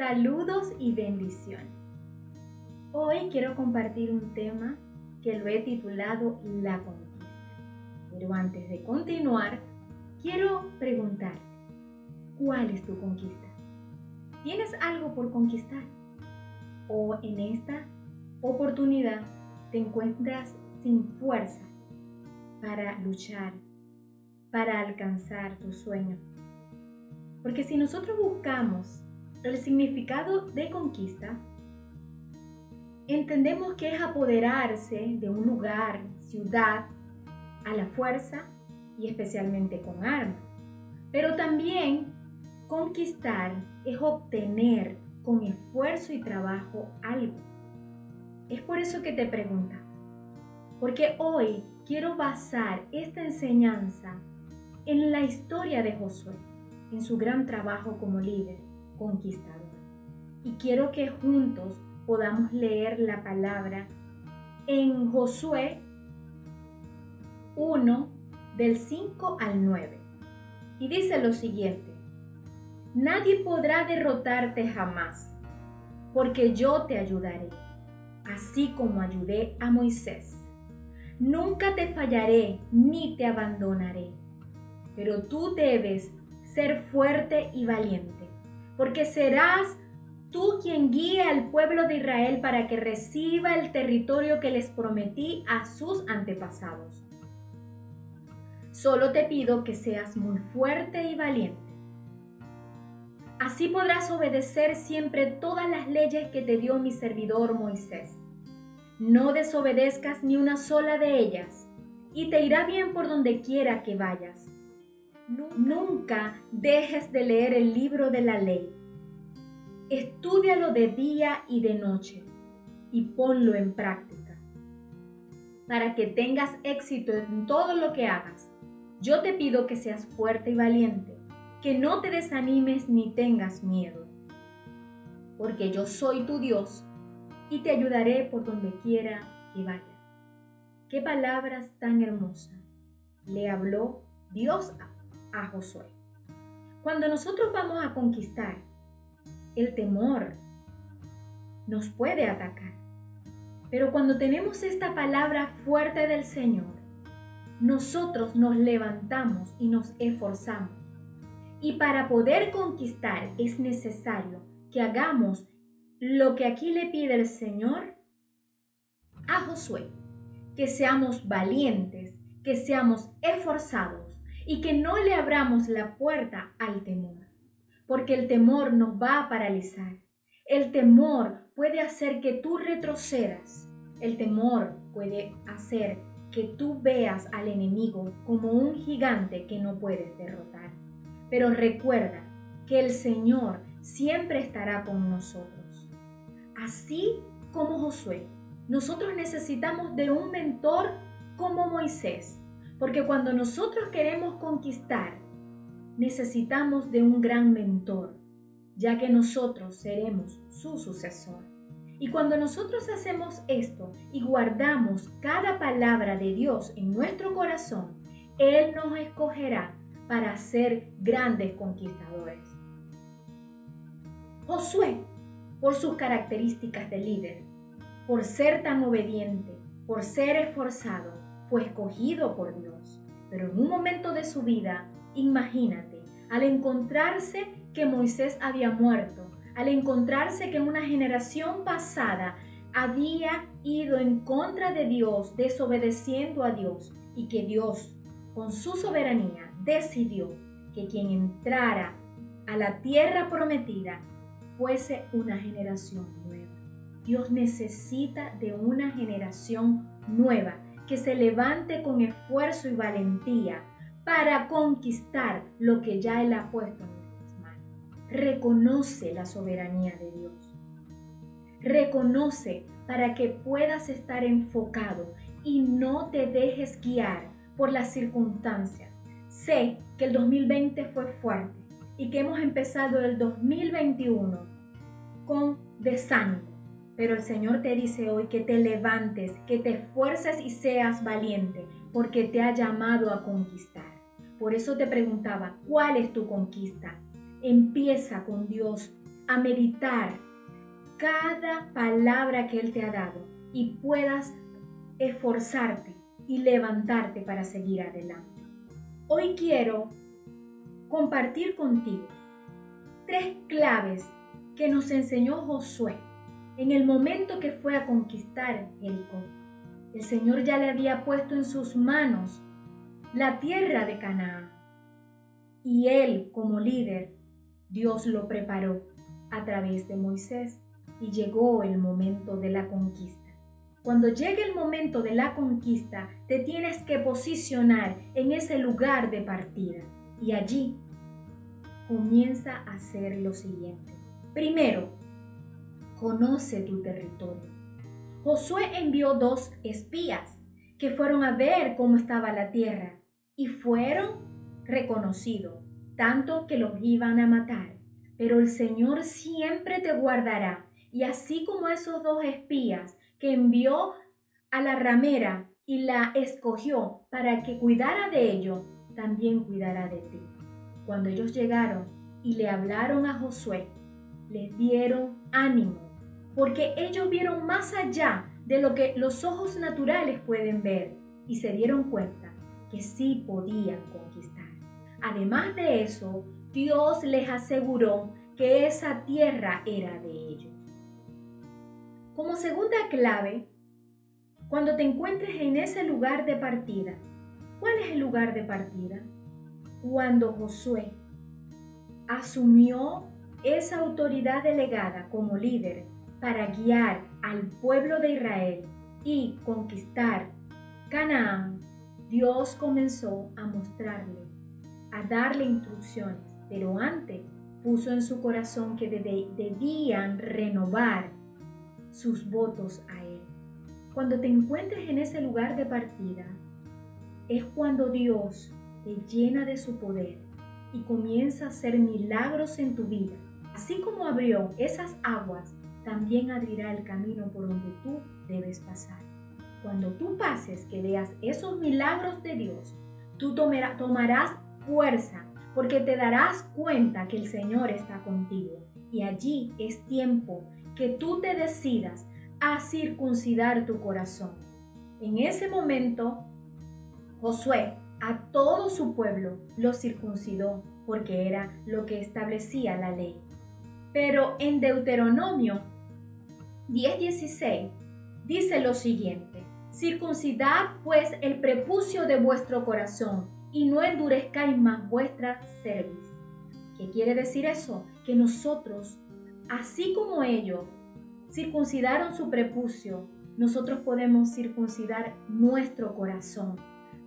Saludos y bendiciones. Hoy quiero compartir un tema que lo he titulado La conquista. Pero antes de continuar, quiero preguntar, ¿cuál es tu conquista? ¿Tienes algo por conquistar? ¿O en esta oportunidad te encuentras sin fuerza para luchar, para alcanzar tu sueño? Porque si nosotros buscamos el significado de conquista, entendemos que es apoderarse de un lugar, ciudad, a la fuerza y especialmente con armas. Pero también conquistar es obtener con esfuerzo y trabajo algo. Es por eso que te pregunta, porque hoy quiero basar esta enseñanza en la historia de Josué, en su gran trabajo como líder conquistador. Y quiero que juntos podamos leer la palabra en Josué 1 del 5 al 9. Y dice lo siguiente, nadie podrá derrotarte jamás, porque yo te ayudaré, así como ayudé a Moisés. Nunca te fallaré ni te abandonaré, pero tú debes ser fuerte y valiente porque serás tú quien guíe al pueblo de Israel para que reciba el territorio que les prometí a sus antepasados. Solo te pido que seas muy fuerte y valiente. Así podrás obedecer siempre todas las leyes que te dio mi servidor Moisés. No desobedezcas ni una sola de ellas, y te irá bien por donde quiera que vayas Nunca dejes de leer el libro de la ley. Estúdialo de día y de noche y ponlo en práctica. Para que tengas éxito en todo lo que hagas, yo te pido que seas fuerte y valiente, que no te desanimes ni tengas miedo. Porque yo soy tu Dios y te ayudaré por donde quiera que vayas. Qué palabras tan hermosas le habló Dios a a Josué. Cuando nosotros vamos a conquistar, el temor nos puede atacar. Pero cuando tenemos esta palabra fuerte del Señor, nosotros nos levantamos y nos esforzamos. Y para poder conquistar es necesario que hagamos lo que aquí le pide el Señor a Josué, que seamos valientes, que seamos esforzados y que no le abramos la puerta al temor, porque el temor nos va a paralizar. El temor puede hacer que tú retrocedas. El temor puede hacer que tú veas al enemigo como un gigante que no puedes derrotar. Pero recuerda que el Señor siempre estará con nosotros. Así como Josué, nosotros necesitamos de un mentor como Moisés porque cuando nosotros queremos conquistar, necesitamos de un gran mentor, ya que nosotros seremos su sucesor. Y cuando nosotros hacemos esto y guardamos cada palabra de Dios en nuestro corazón, Él nos escogerá para ser grandes conquistadores. Josué, por sus características de líder, por ser tan obediente, por ser esforzado, fue escogido por Dios. Pero en un momento de su vida, imagínate, al encontrarse que Moisés había muerto, al encontrarse que una generación pasada había ido en contra de Dios, desobedeciendo a Dios, y que Dios, con su soberanía, decidió que quien entrara a la tierra prometida fuese una generación nueva. Dios necesita de una generación nueva que se levante con esfuerzo y valentía para conquistar lo que ya Él ha puesto en nuestras manos. Reconoce la soberanía de Dios. Reconoce para que puedas estar enfocado y no te dejes guiar por las circunstancias. Sé que el 2020 fue fuerte y que hemos empezado el 2021 con desánimo pero el Señor te dice hoy que te levantes, que te esfuerces y seas valiente, porque te ha llamado a conquistar. Por eso te preguntaba, ¿cuál es tu conquista? Empieza con Dios a meditar cada palabra que Él te ha dado y puedas esforzarte y levantarte para seguir adelante. Hoy quiero compartir contigo tres claves que nos enseñó Josué en el momento que fue a conquistar Jericó. El Señor ya le había puesto en sus manos la tierra de Canaán y él como líder, Dios lo preparó a través de Moisés y llegó el momento de la conquista. Cuando llegue el momento de la conquista, te tienes que posicionar en ese lugar de partida y allí comienza a hacer lo siguiente. Primero, conoce tu territorio. Josué envió dos espías que fueron a ver cómo estaba la tierra y fueron reconocidos, tanto que los iban a matar. Pero el Señor siempre te guardará. Y así como esos dos espías que envió a la ramera y la escogió para que cuidara de ello, también cuidará de ti. Cuando ellos llegaron y le hablaron a Josué, les dieron ánimo, porque ellos vieron más allá de lo que los ojos naturales pueden ver y se dieron cuenta que sí podían conquistar. Además de eso, Dios les aseguró que esa tierra era de ellos. Como segunda clave, cuando te encuentres en ese lugar de partida, ¿cuál es el lugar de partida? Cuando Josué asumió esa autoridad delegada como líder para guiar al pueblo de Israel y conquistar Canaán, Dios comenzó a mostrarle, a darle instrucciones, pero antes puso en su corazón que debían renovar sus votos a Él. Cuando te encuentres en ese lugar de partida, es cuando Dios te llena de su poder y comienza a hacer milagros en tu vida. Así como abrió esas aguas, también abrirá el camino por donde tú debes pasar. Cuando tú pases, que veas esos milagros de Dios, tú tomarás fuerza porque te darás cuenta que el Señor está contigo. Y allí es tiempo que tú te decidas a circuncidar tu corazón. En ese momento, Josué a todo su pueblo lo circuncidó porque era lo que establecía la ley. Pero en Deuteronomio 10:16 dice lo siguiente, circuncidad pues el prepucio de vuestro corazón y no endurezcáis más vuestra cerviz. ¿Qué quiere decir eso? Que nosotros así como ellos circuncidaron su prepucio, nosotros podemos circuncidar nuestro corazón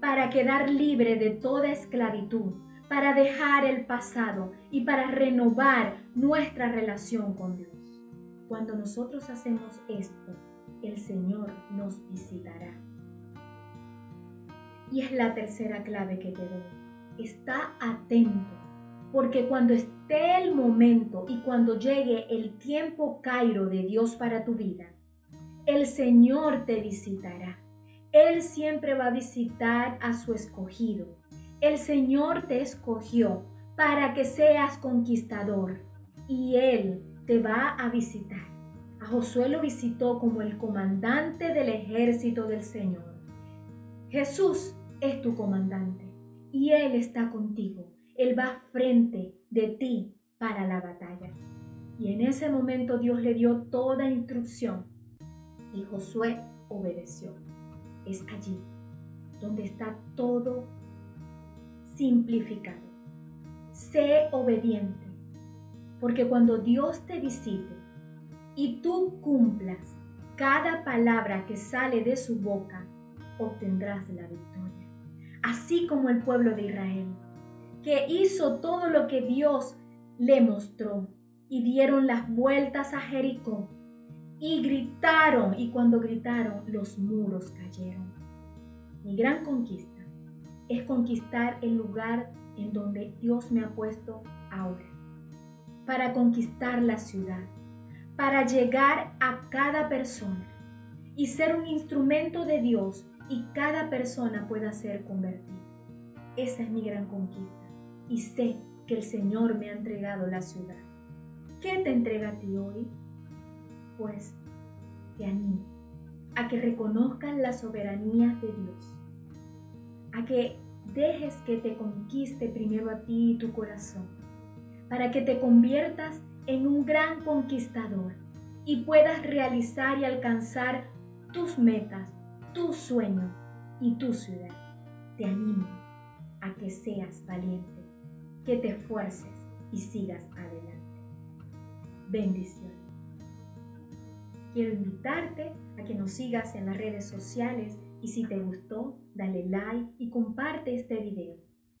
para quedar libre de toda esclavitud, para dejar el pasado y para renovar nuestra relación con Dios. Cuando nosotros hacemos esto, el Señor nos visitará. Y es la tercera clave que te doy. Está atento porque cuando esté el momento y cuando llegue el tiempo Cairo de Dios para tu vida, el Señor te visitará. Él siempre va a visitar a su escogido. El Señor te escogió para que seas conquistador y Él te va a visitar. A Josué lo visitó como el comandante del ejército del Señor. Jesús es tu comandante y Él está contigo. Él va frente de ti para la batalla. Y en ese momento Dios le dio toda instrucción y Josué obedeció. Es allí donde está todo simplificado. Sé obediente, porque cuando Dios te visite y tú cumplas cada palabra que sale de su boca, obtendrás la victoria. Así como el pueblo de Israel que hizo todo lo que Dios le mostró y dieron las vueltas a Jericó y gritaron y cuando gritaron los muros cayeron. Mi gran conquista es conquistar el lugar en donde Dios me ha puesto ahora, para conquistar la ciudad, para llegar a cada persona y ser un instrumento de Dios y cada persona pueda ser convertida. Esa es mi gran conquista y sé que el Señor me ha entregado la ciudad. ¿Qué te entrega a ti hoy? Pues te animo a que reconozcas la soberanía de Dios, a que dejes que te conquiste primero a ti y tu corazón, para que te conviertas en un gran conquistador y puedas realizar y alcanzar tus metas, tus sueños y tu ciudad. Te animo a que seas valiente, que te esfuerces y sigas adelante. Bendiciones. Quiero invitarte a que nos sigas en las redes sociales y si te gustó, dale like y comparte este video.